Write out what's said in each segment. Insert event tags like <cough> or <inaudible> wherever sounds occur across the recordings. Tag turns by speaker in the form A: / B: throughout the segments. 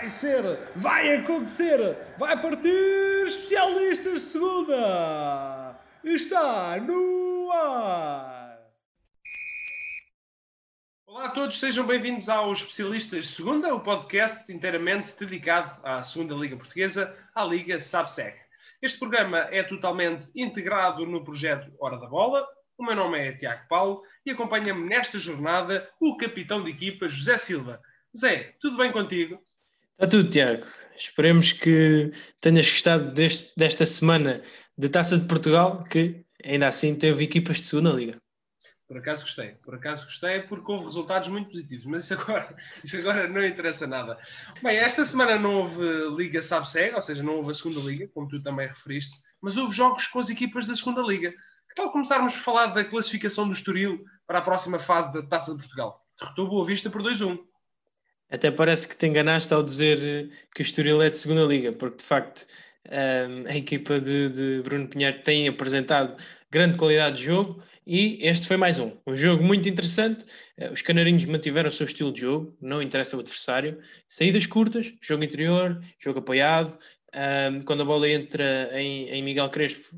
A: Vai ser, vai acontecer, vai partir especialistas de segunda. Está no ar.
B: Olá a todos, sejam bem-vindos ao Especialistas Segunda, o podcast inteiramente dedicado à Segunda Liga Portuguesa, à Liga SABSEC. Este programa é totalmente integrado no projeto Hora da Bola. O meu nome é Tiago Paulo e acompanha-me nesta jornada o capitão de equipa José Silva. Zé, tudo bem contigo?
C: Está tudo, Tiago. Esperemos que tenhas gostado deste, desta semana de Taça de Portugal, que ainda assim teve equipas de segunda liga.
B: Por acaso gostei, por acaso gostei, porque houve resultados muito positivos, mas isso agora, <laughs> isso agora não interessa nada. Bem, esta semana não houve Liga Sabseg, ou seja, não houve a segunda Liga, como tu também referiste, mas houve jogos com as equipas da segunda Liga. Que tal começarmos a falar da classificação do Estoril para a próxima fase da Taça de Portugal? Derrotou Boa Vista por 2-1.
C: Até parece que te enganaste ao dizer que o Estoril é de segunda liga, porque de facto um, a equipa de, de, Bruno Pinheiro tem apresentado grande qualidade de jogo e este foi mais um. Um jogo muito interessante. Uh, os canarinhos mantiveram o seu estilo de jogo, não interessa o adversário. Saídas curtas, jogo interior, jogo apoiado. Um, quando a bola entra em, em Miguel Crespo,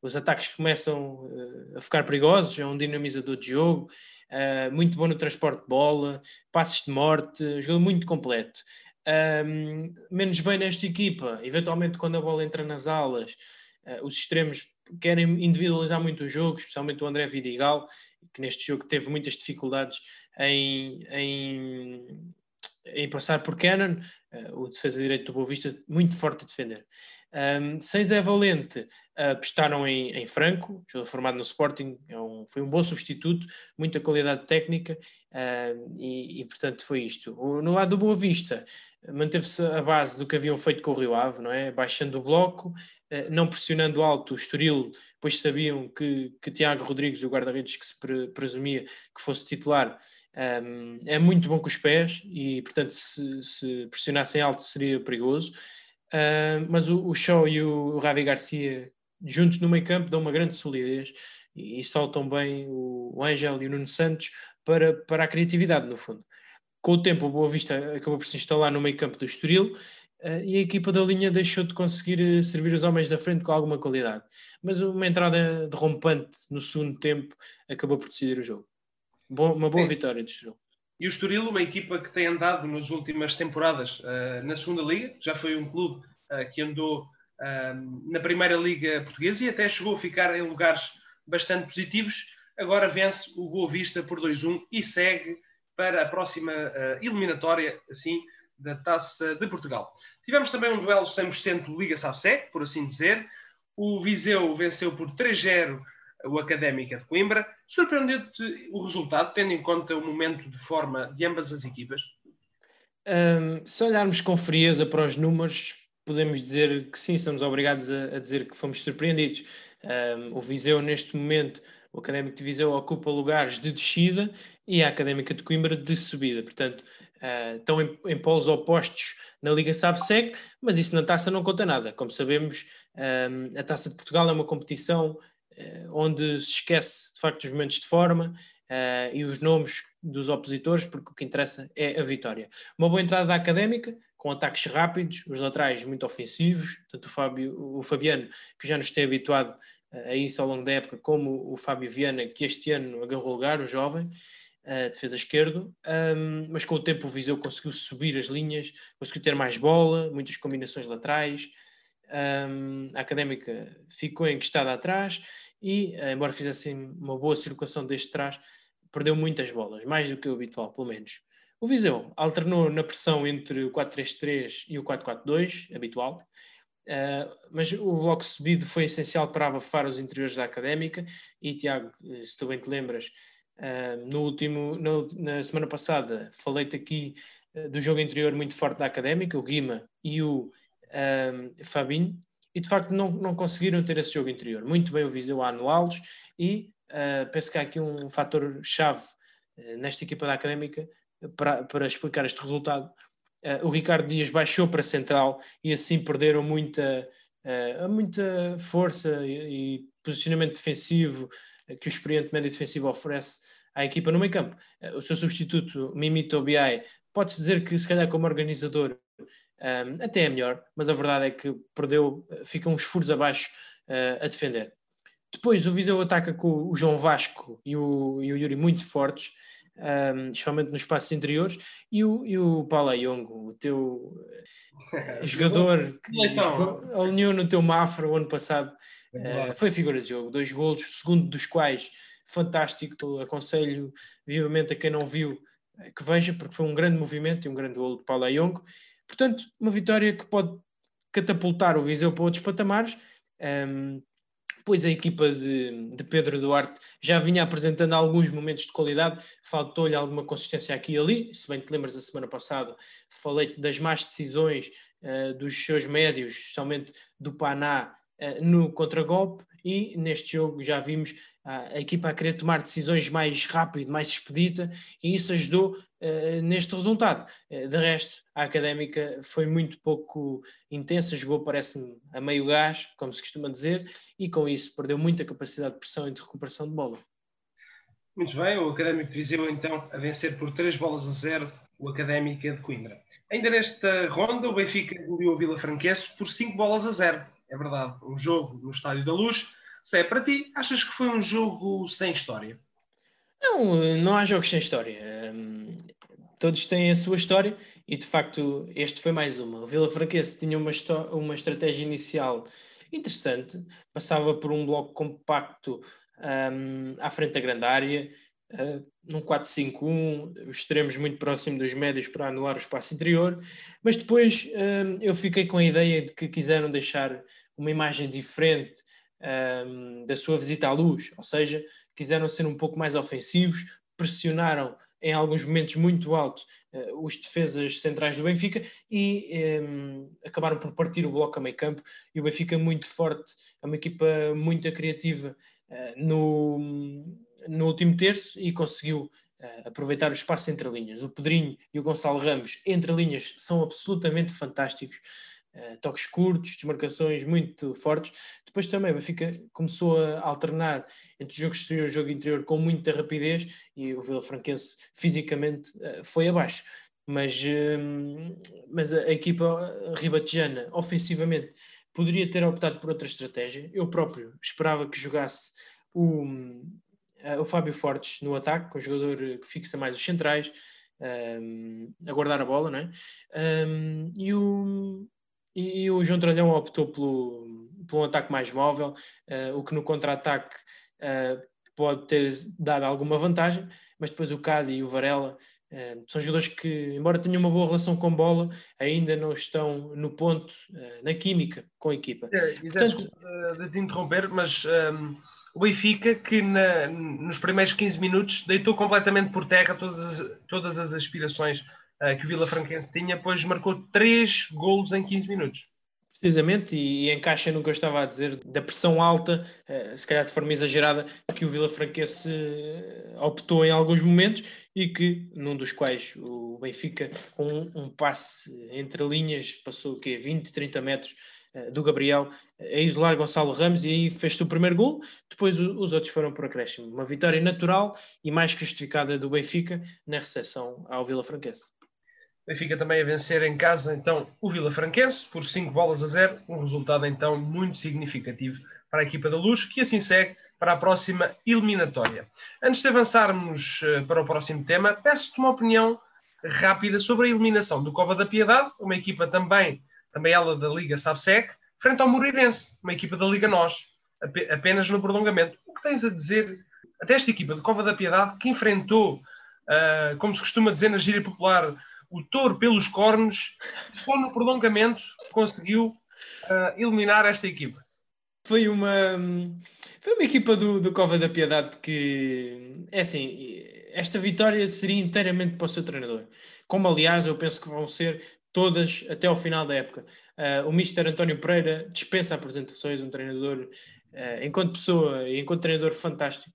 C: os ataques começam uh, a ficar perigosos, é um dinamizador de jogo uh, muito bom no transporte de bola, passes de morte, jogador muito completo. Um, menos bem nesta equipa, eventualmente quando a bola entra nas alas, uh, os extremos querem individualizar muito o jogo, especialmente o André Vidigal, que neste jogo teve muitas dificuldades em, em, em passar por Cannon, uh, o defesa direito do Boa Vista, muito forte a defender. Um, sem Zé Valente, uh, apostaram em, em, Franco, jogador formado no Sporting, é um, foi um bom substituto, muita qualidade técnica uh, e, e, portanto, foi isto. O, no lado do Boa Vista, manteve-se a base do que haviam feito com o Rio Ave, não é? Baixando o bloco, uh, não pressionando alto o Estoril, pois sabiam que, que Tiago Rodrigues, o guarda-redes que se pre, presumia que fosse titular, um, é muito bom com os pés e, portanto, se, se pressionassem alto seria perigoso. Uh, mas o, o Shaw e o, Ravi Garcia juntos no meio campo dão uma grande solidez e, e soltam bem o, o Angel e o Nuno Santos para, para a criatividade, no fundo. Com o tempo, o Boa Vista acabou por se instalar no meio campo do Estoril uh, e a equipa da linha deixou de conseguir eh, servir os homens da frente com alguma qualidade. Mas uma entrada derrompante no segundo tempo acabou por decidir o jogo. Uma boa vitória do Estoril.
B: E o Estoril, uma equipa que tem andado nas últimas temporadas uh, na segunda liga, já foi um clube uh, que andou uh, na primeira liga portuguesa e até chegou a ficar em lugares bastante positivos. Agora vence o Boa Vista por 2-1 e segue para a próxima eliminatória, assim, da Taça de Portugal. Tivemos também um duelo 100% Liga Savsec, por assim dizer. O Viseu venceu por 3-0 o Académica de Coimbra. Surpreendeu-te o resultado, tendo em conta o momento de forma de ambas as equipas?
C: Um, se olharmos com frieza para os números, podemos dizer que sim, estamos obrigados a, a dizer que fomos surpreendidos. Um, o Viseu, neste momento, o Académico de Viseu ocupa lugares de descida e a Académica de Coimbra de subida. Portanto, uh, estão em, em polos opostos na Liga SABSEC, mas isso na taça não conta nada. Como sabemos, um, a taça de Portugal é uma competição onde se esquece de facto os momentos de forma uh, e os nomes dos opositores, porque o que interessa é a vitória. Uma boa entrada da académica, com ataques rápidos, os laterais muito ofensivos, tanto o, Fábio, o Fabiano, que já nos tem habituado a isso ao longo da época, como o Fábio Viana, que este ano agarrou lugar, o jovem, defesa esquerdo, um, mas com o tempo o Viseu conseguiu subir as linhas, conseguiu ter mais bola, muitas combinações laterais, um, a académica ficou encostada atrás e, eh, embora fizesse uma boa circulação deste trás, perdeu muitas bolas, mais do que o habitual, pelo menos. O Viseu alternou na pressão entre o 4-3-3 e o 4-4-2, habitual, uh, mas o bloco subido foi essencial para abafar os interiores da académica. E, Tiago, eh, se tu bem te lembras, uh, no último, no, na semana passada, falei-te aqui uh, do jogo interior muito forte da académica, o Guima e o um, Fabinho, e de facto não, não conseguiram ter esse jogo interior. Muito bem o Viseu a anulá-los e uh, penso que há aqui um fator-chave uh, nesta equipa da Académica para, para explicar este resultado. Uh, o Ricardo Dias baixou para central e assim perderam muita, muita força e, e, posicionamento defensivo que o experiente médio defensivo oferece à equipa no meio campo. o seu substituto, Mimito Obiai, pode-se dizer que se calhar como organizador um, até é melhor, mas a verdade é que perdeu, fica uns furos abaixo uh, a defender. Depois o Viseu ataca com o João Vasco e o, e o Yuri muito fortes, um, especialmente nos espaços interiores, e o, e o Paulo Ayongo, o teu <laughs> jogador que alinhou no teu Mafra o ano passado, uh, foi figura de jogo, dois golos, segundo dos quais fantástico, aconselho vivamente a quem não viu que veja, porque foi um grande movimento e um grande golo de Paulo Ayongo. Portanto, uma vitória que pode catapultar o Viseu para outros patamares. Um, pois a equipa de, de, Pedro Duarte já vinha apresentando alguns momentos de qualidade, faltou-lhe alguma consistência aqui e ali, se bem te lembras, a semana passada falei das más decisões uh, dos seus médios, especialmente do Paná, uh, no contragolpe, e neste jogo já vimos a equipa a querer tomar decisões mais rápido, mais expedita, e isso ajudou uh, neste resultado. Uh, de resto, a académica foi muito pouco intensa, jogou, parece-me, a meio gás, como se costuma dizer, e com isso perdeu muita capacidade de pressão e de recuperação de bola.
B: Muito bem, o Académico de Viseu então a vencer por 3 bolas a 0 o Académica de Coimbra. Ainda nesta ronda, o Benfica goleou o Vila Franquense por 5 bolas a 0. É verdade, um jogo no Estádio da Luz, se é para ti, achas que foi um jogo sem história?
C: Não, não há jogos sem história. Um, todos têm a sua história e de facto este foi mais uma. O Vila Franquense tinha uma, uma estratégia inicial interessante, passava por um bloco compacto um, à frente da grande área, num 4-5-1, os extremos muito próximo dos médios para anular o espaço interior, mas depois um, eu fiquei com a ideia de que quiseram deixar uma imagem diferente um, da sua visita à luz, ou seja, quiseram ser um pouco mais ofensivos, pressionaram em alguns momentos muito alto uh, os defesas centrais do Benfica e um, acabaram por partir o bloco a meio campo e o Benfica muito forte, é uma equipa muito criativa uh, no, no último terço e conseguiu uh, aproveitar o espaço entre linhas. O Pedrinho e o Gonçalo Ramos entre linhas são absolutamente fantásticos uh, toques curtos, desmarcações muito fortes. Depois também o Benfica começou a alternar entre o jogo exterior e o jogo interior com muita rapidez e o Vila Franquense fisicamente uh, foi abaixo. Mas, uh, mas a, equipa ribatejana, ofensivamente, poderia ter optado por outra estratégia. Eu próprio esperava que jogasse o, o Fábio Fortes no ataque, com o jogador que fixa mais os centrais, um, a guardar a bola, não é? Um, e, o, e, o João Tralhão optou pelo, por um ataque mais móvel, uh, o que no contra-ataque uh, pode ter dado alguma vantagem, mas depois o Cadi e o Varela uh, são jogadores que, embora tenham uma boa relação com bola, ainda não estão no ponto, na química com a equipa.
B: É, Portanto, de te interromper, mas um, ehm, o Benfica, que na, nos primeiros 15 minutos deitou completamente por terra todas as, todas as aspirações uh, que o Vila Franquense tinha, pois marcou 3 golos em 15 minutos.
C: Precisamente, e, encaixa no que eu estava a dizer, da pressão alta, uh, se calhar de forma exagerada, que o Vila Franquense uh, optou em alguns momentos e que, num dos quais o Benfica, com um, um passe entre linhas, passou o quê? 20, 30 metros do Gabriel a isolar Gonçalo Ramos e aí fez-se o primeiro gol, depois os outros foram por acréscimo. Uma vitória natural e mais que justificada do Benfica na recepção ao Vila Franquense.
B: Benfica também a vencer em casa, então, o Vila Franquense por 5 bolas a 0, um resultado então muito significativo para a equipa da Luz, que assim segue para a próxima eliminatória. Antes de avançarmos uh, para o próximo tema, peço-te uma opinião rápida sobre a eliminação do Cova da Piedade, uma equipa também, também ela da Liga Sabsec, frente ao Moreirense, uma equipa da Liga Nós, ap apenas no prolongamento. O que tens a dizer até esta equipa de Cova da Piedade, que enfrentou, uh, como se costuma dizer na gíria popular, o touro pelos cornos, só no prolongamento conseguiu uh, eliminar esta equipa.
C: Foi uma, foi uma equipa do, do Cova da Piedade que, é assim, esta vitória seria inteiramente para o seu treinador. Como, aliás, eu penso que vão ser todas até ao final da época. Uh, o Mister António Pereira dispensa apresentações, um treinador, uh, enquanto pessoa e enquanto treinador fantástico,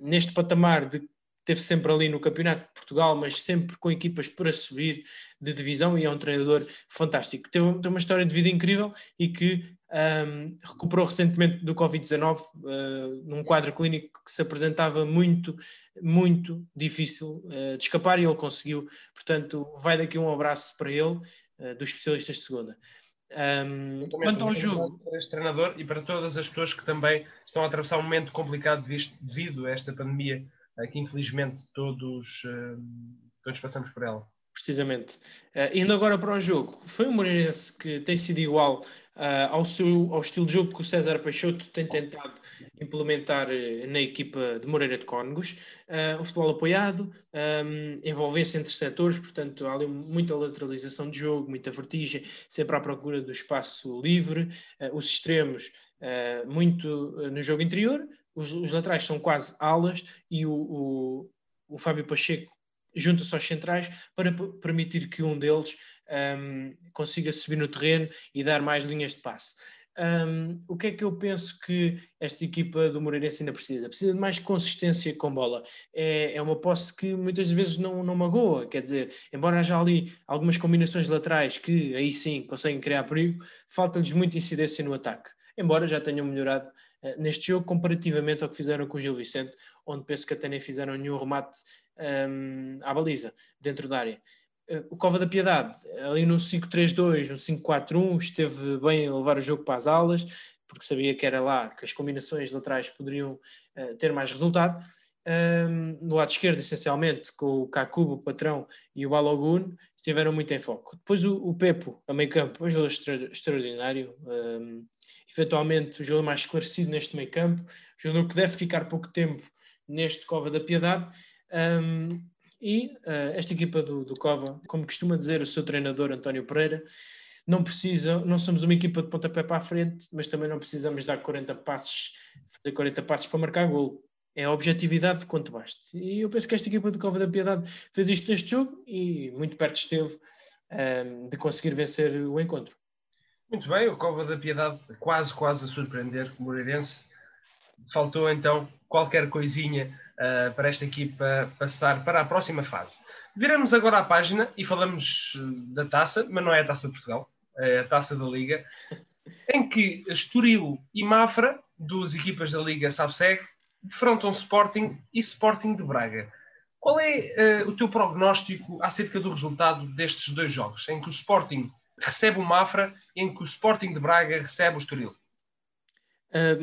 C: neste patamar de teve sempre ali no Campeonato de Portugal, mas sempre com equipas para subir de divisão e é um treinador fantástico. Teve, uma história de vida incrível e que um, recuperou recentemente do Covid-19 uh, num quadro clínico que se apresentava muito, muito difícil uh, de escapar e ele conseguiu. Portanto, vai daqui um abraço para ele. uh, dos especialistas de segunda.
B: Um, quanto ao jogo. Para este treinador e para todas as pessoas que também estão a atravessar um momento complicado devido a esta pandemia, que infelizmente todos, todos passamos por ela
C: precisamente. Uh, indo agora para o jogo, foi um Moreirense que tem sido igual uh, ao, seu, ao estilo de jogo que o César Peixoto tem tentado implementar uh, na equipa de Moreira de Cónegos. o futebol apoiado, um, envolvência entre setores, portanto há ali muita lateralização de jogo, muita vertigem, sempre à procura do espaço livre, os extremos muito no jogo interior, os, os, laterais são quase alas e o, o, o Fábio Pacheco junta-se aos centrais para permitir que um deles um, consiga subir no terreno e dar mais linhas de passe. Um, o que é que eu penso que esta equipa do Moreirense ainda precisa? Precisa de mais consistência com bola. É, é uma posse que muitas vezes não, não magoa, quer dizer, embora haja ali algumas combinações laterais que aí sim conseguem criar perigo, falta-lhes muita incidência no ataque. Embora já tenham melhorado uh, neste jogo comparativamente ao que fizeram com o Gil Vicente, onde penso que até nem fizeram nenhum remate um, à baliza, dentro da área. Uh, o Cova da Piedade, ali no 5-3-2, no 5-4-1, esteve bem a levar o jogo para as aulas, porque sabia que era lá que as combinações laterais poderiam uh, ter mais resultado. Um, no lado esquerdo, essencialmente, com o Kakubo, o patrão, e o Balogun, estiveram muito em foco. Depois o, o Pepo, a meio campo, um jogador extra, extraordinário, um, eventualmente o jogador mais esclarecido neste meio campo, jogador que deve ficar pouco tempo neste Cova da Piedade, um, e uh, esta equipa do, do Cova, como costuma dizer o seu treinador António Pereira, não precisa, não somos uma equipa de pontapé para a frente, mas também não precisamos dar 40 passos, fazer 40 passos para marcar gol. É a objetividade de quanto basta. E eu penso que esta equipa do Cova da Piedade fez isto neste jogo e muito perto esteve um, de conseguir vencer o encontro.
B: Muito bem, o Cova da Piedade quase, quase a surpreender o Moreirense. Faltou então qualquer coisinha uh, para esta equipa passar para a próxima fase. Viramos agora a página e falamos eh, da taça, mas não é a taça de Portugal, é a taça da Liga, em que Estoril e Mafra, duas equipas da Liga SABSEG, defrontam Sporting e Sporting de Braga. Qual é uh, o teu prognóstico acerca do resultado destes dois jogos, em que o Sporting recebe o Mafra e em que o Sporting de Braga recebe o Estoril?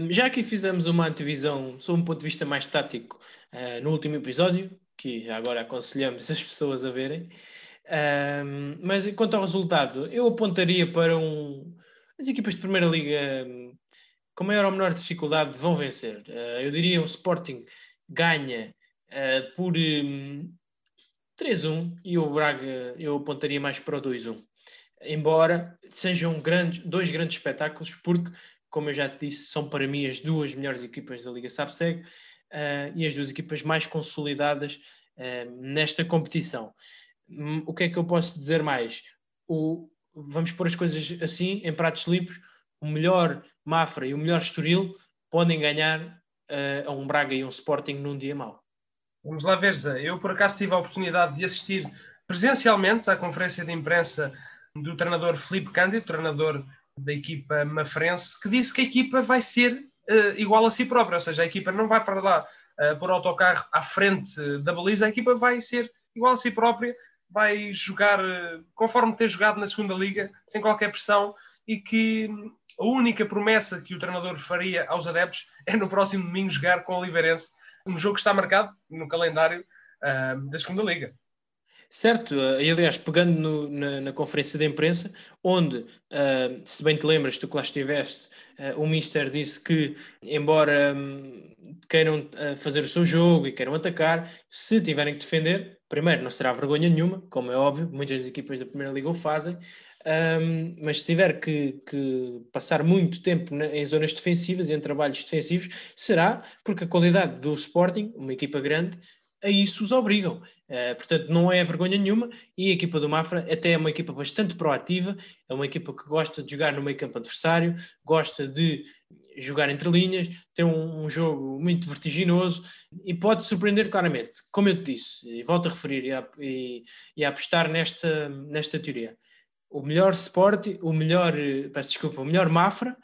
C: já aqui fizemos uma antevisão sob um ponto de vista mais tático uh, no último episódio, que agora aconselhamos as pessoas a verem. Uh, mas quanto ao resultado, eu apontaria para um. As equipas de Primeira Liga, com maior ou menor dificuldade, vão vencer. Uh, eu diria o Sporting ganha por um, 3-1 e o Braga eu apontaria mais para o 2-1 embora sejam grandes, dois grandes espetáculos, porque como eu já te disse, são para mim as duas melhores equipas da Liga SAPSEG uh, e as duas equipas mais consolidadas nesta competição. Um, o que é que eu posso dizer mais? O, vamos pôr as coisas assim, em pratos limpos, o melhor Mafra e o melhor Estoril podem ganhar uh, a um Braga e um Sporting num dia mau.
B: Vamos lá ver, Zé. Eu por acaso tive a oportunidade de assistir presencialmente à conferência de imprensa do treinador Felipe Cândido, treinador da equipa mafrense, que disse que a equipa vai ser uh, igual a si própria, ou seja, a equipa não vai para lá uh, por autocarro à frente da baliza, a equipa vai ser igual a si própria, vai jogar uh, conforme ter jogado na segunda liga, sem qualquer pressão, e que a única promessa que o treinador faria aos adeptos é no próximo domingo jogar com o Oliveirense, um jogo que está marcado no calendário uh, da segunda liga.
C: Certo, eh, e aliás, pegando no, na, na, conferência de imprensa, onde, uh, se bem te lembras, tu que lá estiveste, uh, o Mister disse que, embora um, queiram uh, fazer o seu jogo e queiram atacar, se tiverem que defender, primeiro, não será vergonha nenhuma, como é óbvio, muitas equipas da Primeira Liga o fazem, um, mas se tiver que, que passar muito tempo na, em zonas defensivas e em trabalhos defensivos, será porque a qualidade do Sporting, uma equipa grande, a isso os obrigam. Uh, portanto, não é vergonha nenhuma. E a equipa do Mafra até é uma equipa bastante proativa, é uma equipa que gosta de jogar no meio campo adversário, gosta de jogar entre linhas, tem um, um jogo muito vertiginoso e pode surpreender claramente. Como eu te disse, e volto a referir e a, e, e a apostar nesta, nesta teoria. O melhor Sporting, o melhor, peço desculpa, o melhor Mafra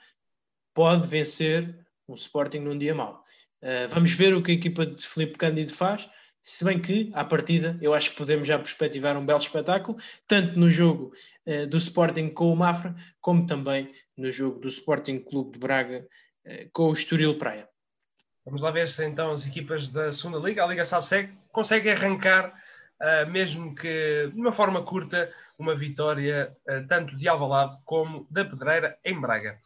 C: pode vencer um Sporting num dia mau. Uh, vamos ver o que a equipa de Felipe Cândido faz Se bem que, à partida, eu acho que podemos já perspectivar um belo espetáculo, tanto no jogo uh, do Sporting com o Mafra, como também no jogo do Sporting Clube de Braga uh, com o Estoril Praia.
B: Vamos lá ver se então as equipas da segunda Liga, a Liga Sabseg, conseguem arrancar, mesmo que de uma forma curta, uma vitória tanto de Alvalade como da Pedreira em Braga.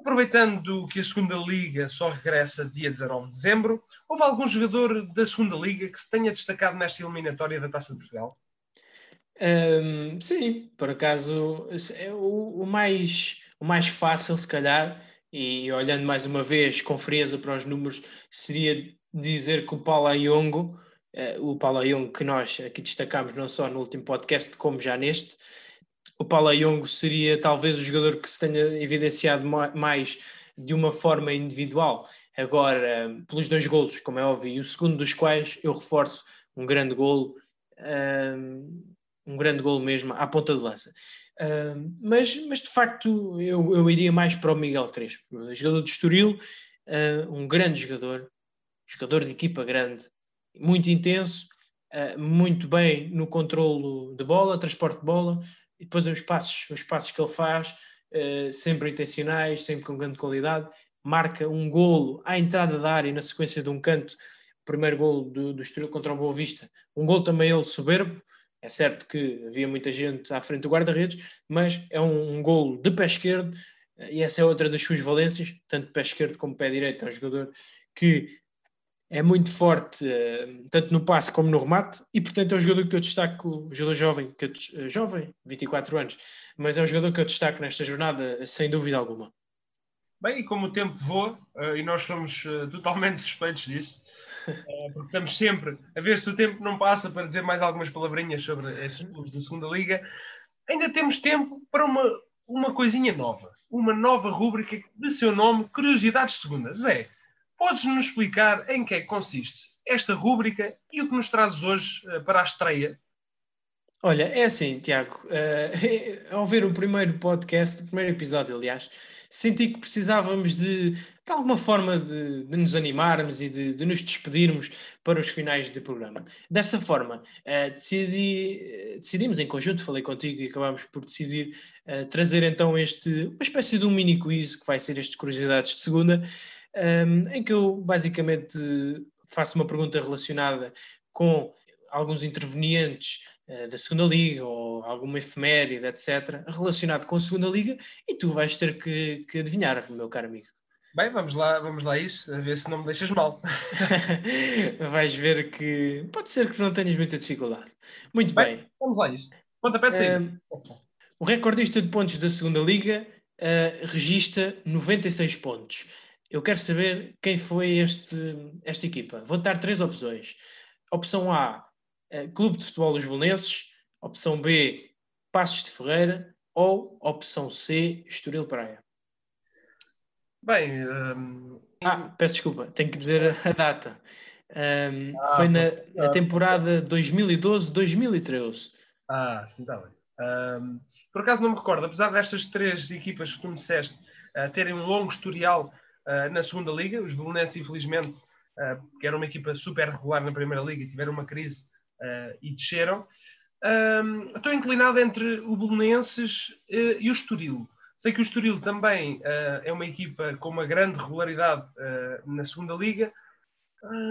B: Aproveitando que a segunda Liga só regressa dia 19 de dezembro, houve algum jogador da segunda Liga que se tenha destacado nesta eliminatória da Taça de Portugal?
C: Um, sim, por acaso é o, o, mais, o mais fácil, se calhar, e olhando mais uma vez com frieza para os números, seria dizer que o Paulo Ayongo, o Paulo Ayongo que nós aqui destacámos não só no último podcast, como já neste, o Paulo Ayongo seria talvez o jogador que se tenha evidenciado mais de uma forma individual. Agora, pelos dois golos, como é óbvio, e o segundo dos quais eu reforço um grande golo, um grande golo mesmo à ponta de lança. mas, mas de facto eu, eu iria mais para o Miguel Crespo, jogador de Estoril, um grande jogador, jogador de equipa grande, muito intenso, muito bem no controlo de bola, transporte de bola, e depois os passos, os passos que ele faz, uh, sempre intencionais, sempre com grande qualidade, marca um golo à entrada da área na sequência de um canto, primeiro golo do, do contra o Boa Vista, um golo também ele soberbo, é certo que havia muita gente à frente do guarda-redes, mas é um, um golo de pé esquerdo, e essa é outra das suas valências, tanto pé esquerdo como pé direito, é um jogador que é muito forte, uh, tanto no passe como no remate, e portanto é um jogador que eu destaco, um jogador jovem, que eu, uh, jovem, 24 anos, mas é um jogador que eu destaco nesta jornada, sem dúvida alguma.
B: Bem, e como o tempo voa, uh, e nós somos <laughs> totalmente suspeitos disso, porque estamos sempre a ver se o tempo não passa para dizer mais algumas palavrinhas sobre estes clubes da segunda Liga, ainda temos tempo para uma, uma coisinha nova, uma nova rúbrica de seu nome, Curiosidades Segunda. Zé, Podes-nos explicar em que é que consiste esta rúbrica e o que nos trazes hoje uh, para a estreia?
C: Olha, é assim, Tiago, uh, <laughs> ao ver o primeiro podcast, o primeiro episódio, aliás, senti que precisávamos de, de alguma forma de, de, nos animarmos e de, de, nos despedirmos para os finais do programa. Dessa forma, uh, decidi, decidimos em conjunto, falei contigo e acabámos por decidir uh, trazer então este, uma espécie de um mini quiz que vai ser este Curiosidades de Segunda, um, em que eu basicamente faço uma pergunta relacionada com alguns intervenientes uh, da segunda liga ou alguma efeméride, etc., relacionado com a segunda liga, e tu vais ter que, que adivinhar, meu caro amigo.
B: Bem, vamos lá, vamos lá isso, a ver se não me deixas mal. <laughs>
C: vais ver que pode ser que não tenhas muita dificuldade. Muito bem. bem.
B: Vamos lá isso. Pontapé de saída.
C: o recordista de pontos da segunda liga uh, registra 96 pontos. Eu quero saber quem foi este, esta equipa. Vou dar três opções. Opção A, eh, Clube de Futebol dos Belenenses. Opção B, Passos de Ferreira. Ou opção C, Estoril Praia.
B: Bem. Um...
C: Ah, peço desculpa, tenho que dizer a data. Um, ah, foi na, na temporada 2012-2013.
B: Ah, sim, está bem. Um, por acaso não me recordo, apesar destas três equipas que tu me disseste uh, terem um longo historial uh, na segunda liga. Os Belenenses, infelizmente, uh, que era uma equipa super regular na primeira liga, tiveram uma crise uh, e desceram. estou inclinado entre o Belenenses e o Estoril. Sei que o Estoril também é uma equipa com uma grande regularidade na segunda liga.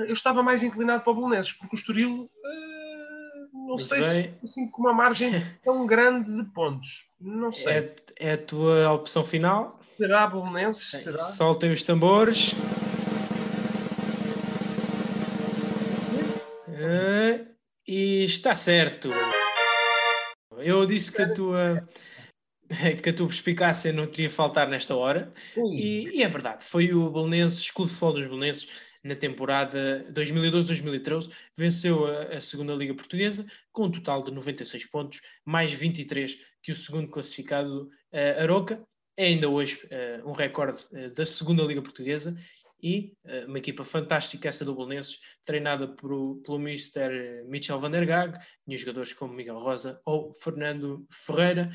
B: eu estava mais inclinado para o Belenenses, porque o Estoril não Muito sei bem. se assim, com uma margem <laughs> tão grande de pontos. Não sei.
C: É, é a tua opção final?
B: Será Bolonenses? Será?
C: Soltem os tambores. Uh, e está certo. Eu disse que a tua <laughs> que a tua perspicácia não teria faltar nesta hora. E, e, é verdade, foi o Belenenses, Clube de Futebol dos Belenenses, na temporada 2012-2013, venceu a, a, segunda Liga Portuguesa com um total de 96 pontos, mais 23 que o segundo classificado uh, Aroca, é ainda hoje uh, um recorde uh, da segunda Liga Portuguesa e uh, uma equipa fantástica essa do Bolonenses, treinada por, pelo Mr. Michel van der Gaag, e jogadores como Miguel Rosa ou Fernando Ferreira.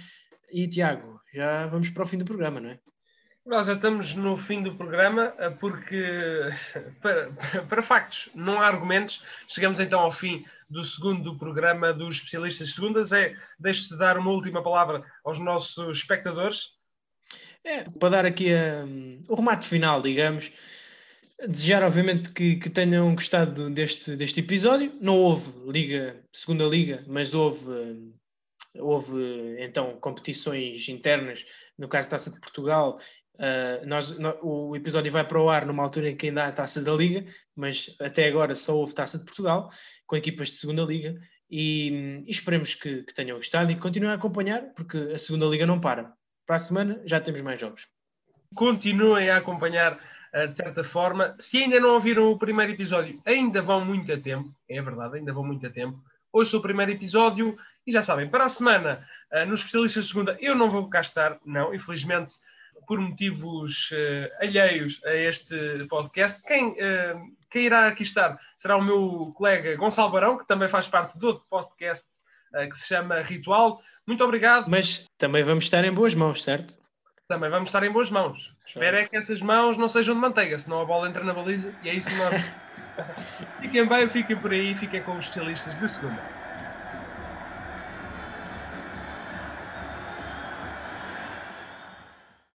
C: E Tiago, já vamos para o fim do programa, não é?
B: Nós já estamos no fim do programa, eh, porque, <laughs> para, <laughs> para, factos, não há argumentos. Chegamos então ao fim do segundo programa dos especialistas segundas. É, deixe-te dar uma última palavra aos nossos espectadores.
C: É, para dar aqui um, o remate final, digamos. Desejar, obviamente, que, que, tenham gostado deste, deste episódio. Não houve Liga, Segunda Liga, mas houve. Um, houve então competições internas, no caso Taça de Portugal Uh, nós, no, o episódio vai para o ar numa altura em que ainda há a taça da Liga, mas até agora só houve taça de Portugal, com equipas de segunda Liga, e, e esperemos que, que, tenham gostado e continuem a acompanhar, porque a segunda Liga não para. Para a semana já temos mais jogos.
B: Continuem a acompanhar uh, de certa forma. Se ainda não ouviram o primeiro episódio, ainda vão muito a tempo, é verdade, ainda vão muito a tempo. Hoje o primeiro episódio e já sabem, para a semana, nos especialistas de segunda, eu não vou cá estar, não, infelizmente por motivos uh, alheios a este podcast. Quem, quem irá aqui estar será o meu colega Gonçalo Barão, que também faz parte do outro podcast que se chama Ritual. Muito obrigado.
C: Mas também vamos estar em boas mãos, certo?
B: Também vamos estar em boas mãos. Espero é que estas mãos não sejam de manteiga, senão a bola entra na baliza e é isso que nós. <laughs> fiquem bem, fiquem por aí, fiquem com os estilistas de segunda.